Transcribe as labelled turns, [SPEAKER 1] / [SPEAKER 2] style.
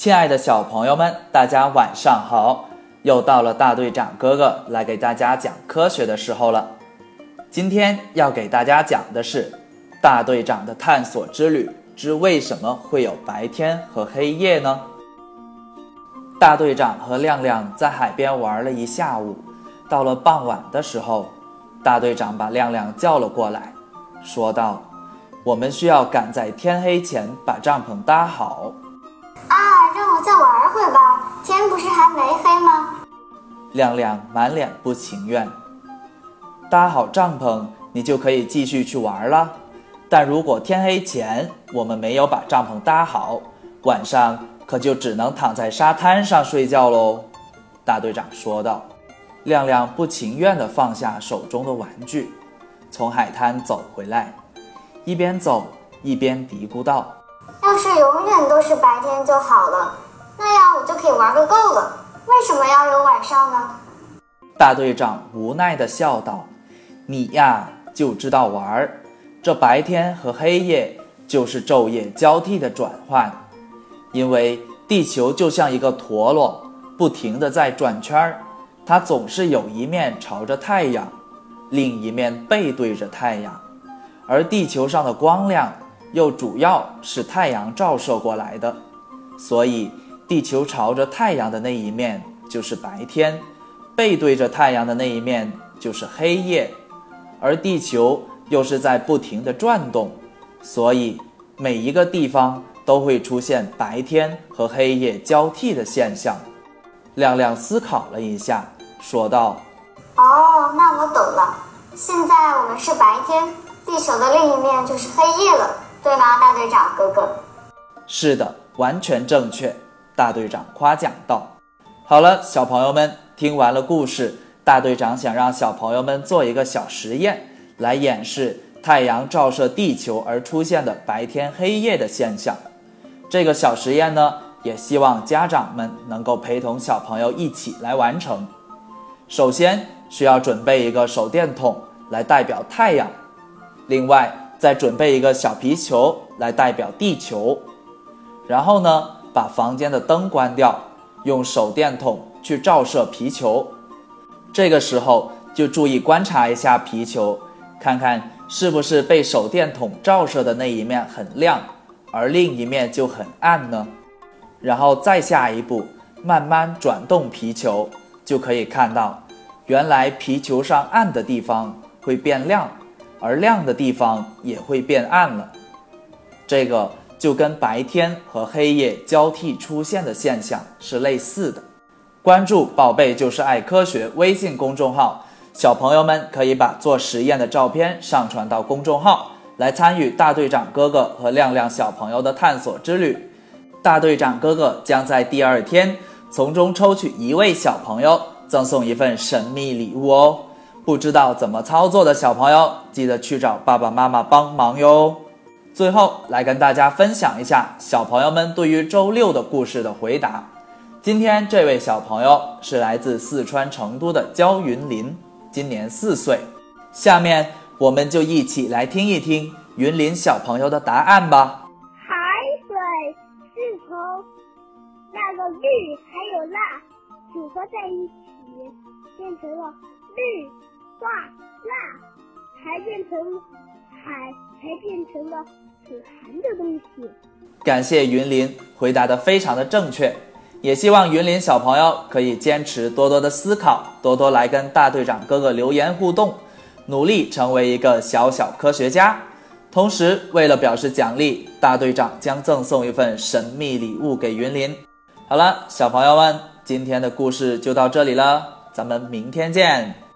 [SPEAKER 1] 亲爱的小朋友们，大家晚上好！又到了大队长哥哥来给大家讲科学的时候了。今天要给大家讲的是大队长的探索之旅之为什么会有白天和黑夜呢？大队长和亮亮在海边玩了一下午，到了傍晚的时候，大队长把亮亮叫了过来，说道：“我们需要赶在天黑前把帐篷搭好。”
[SPEAKER 2] 会吧，天不是还没黑吗？
[SPEAKER 1] 亮亮满脸不情愿。搭好帐篷，你就可以继续去玩了。但如果天黑前我们没有把帐篷搭好，晚上。可就只能躺在沙滩上睡觉喽，大队长说道。亮亮不情愿地放下手中的玩具，从海滩走回来，一边走一边嘀咕道：“
[SPEAKER 2] 要是永远都是白天就好了，那样我就可以玩个够了。为什么要有晚上呢？”
[SPEAKER 1] 大队长无奈地笑道：“你呀，就知道玩，这白天和黑夜就是昼夜交替的转换。”因为地球就像一个陀螺，不停地在转圈儿，它总是有一面朝着太阳，另一面背对着太阳，而地球上的光亮又主要是太阳照射过来的，所以地球朝着太阳的那一面就是白天，背对着太阳的那一面就是黑夜，而地球又是在不停的转动，所以每一个地方。都会出现白天和黑夜交替的现象。亮亮思考了一下，说道：“
[SPEAKER 2] 哦，那我懂了。现在我们是白天，地球的另一面就是黑夜了，对吗，大队长哥哥？”“
[SPEAKER 1] 是的，完全正确。”大队长夸奖道。“好了，小朋友们，听完了故事，大队长想让小朋友们做一个小实验，来演示太阳照射地球而出现的白天黑夜的现象。”这个小实验呢，也希望家长们能够陪同小朋友一起来完成。首先需要准备一个手电筒来代表太阳，另外再准备一个小皮球来代表地球。然后呢，把房间的灯关掉，用手电筒去照射皮球。这个时候就注意观察一下皮球，看看是不是被手电筒照射的那一面很亮。而另一面就很暗呢，然后再下一步，慢慢转动皮球，就可以看到，原来皮球上暗的地方会变亮，而亮的地方也会变暗了。这个就跟白天和黑夜交替出现的现象是类似的。关注“宝贝就是爱科学”微信公众号，小朋友们可以把做实验的照片上传到公众号。来参与大队长哥哥和亮亮小朋友的探索之旅，大队长哥哥将在第二天从中抽取一位小朋友，赠送一份神秘礼物哦。不知道怎么操作的小朋友，记得去找爸爸妈妈帮忙哟。最后来跟大家分享一下小朋友们对于周六的故事的回答。今天这位小朋友是来自四川成都的焦云林，今年四岁。下面。我们就一起来听一听云林小朋友的答案吧。
[SPEAKER 3] 海水是从那个绿还有辣组合在一起，变成了绿、化、辣，才变成海，才变成了可含的东西。
[SPEAKER 1] 感谢云林回答的非常的正确，也希望云林小朋友可以坚持多多的思考，多多来跟大队长哥哥留言互动。努力成为一个小小科学家，同时为了表示奖励，大队长将赠送一份神秘礼物给云林。好了，小朋友们，今天的故事就到这里了，咱们明天见。